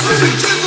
Every day.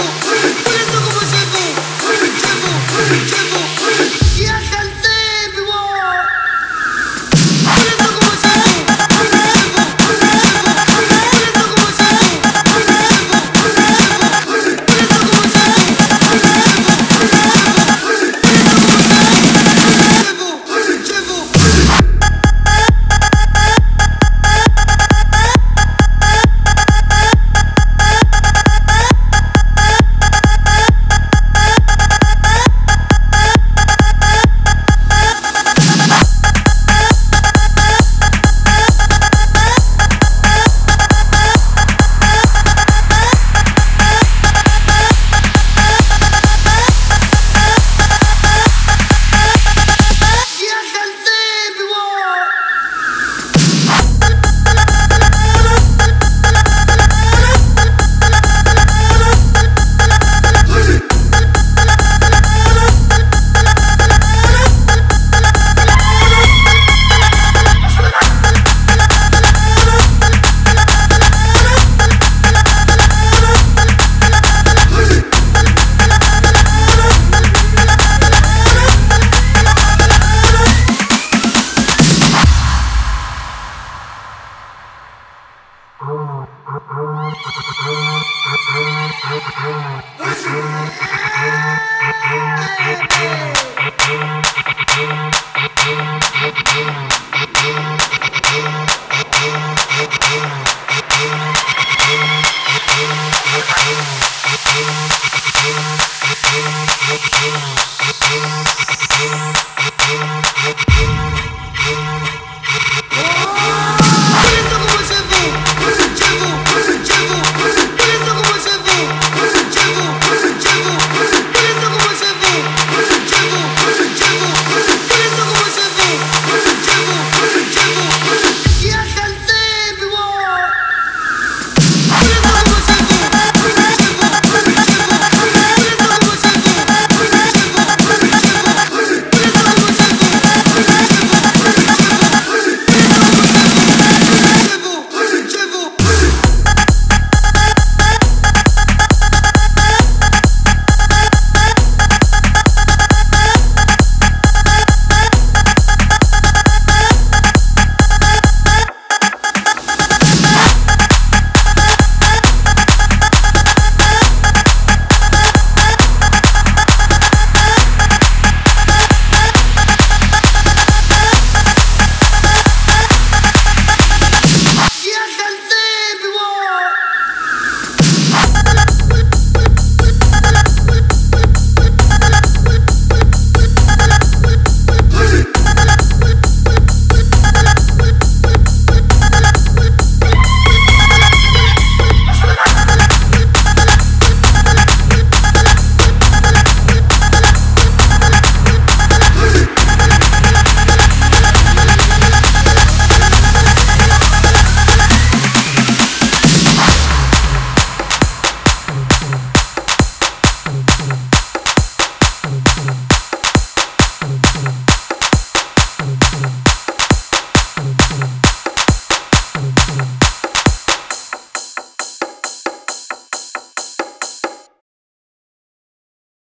I'm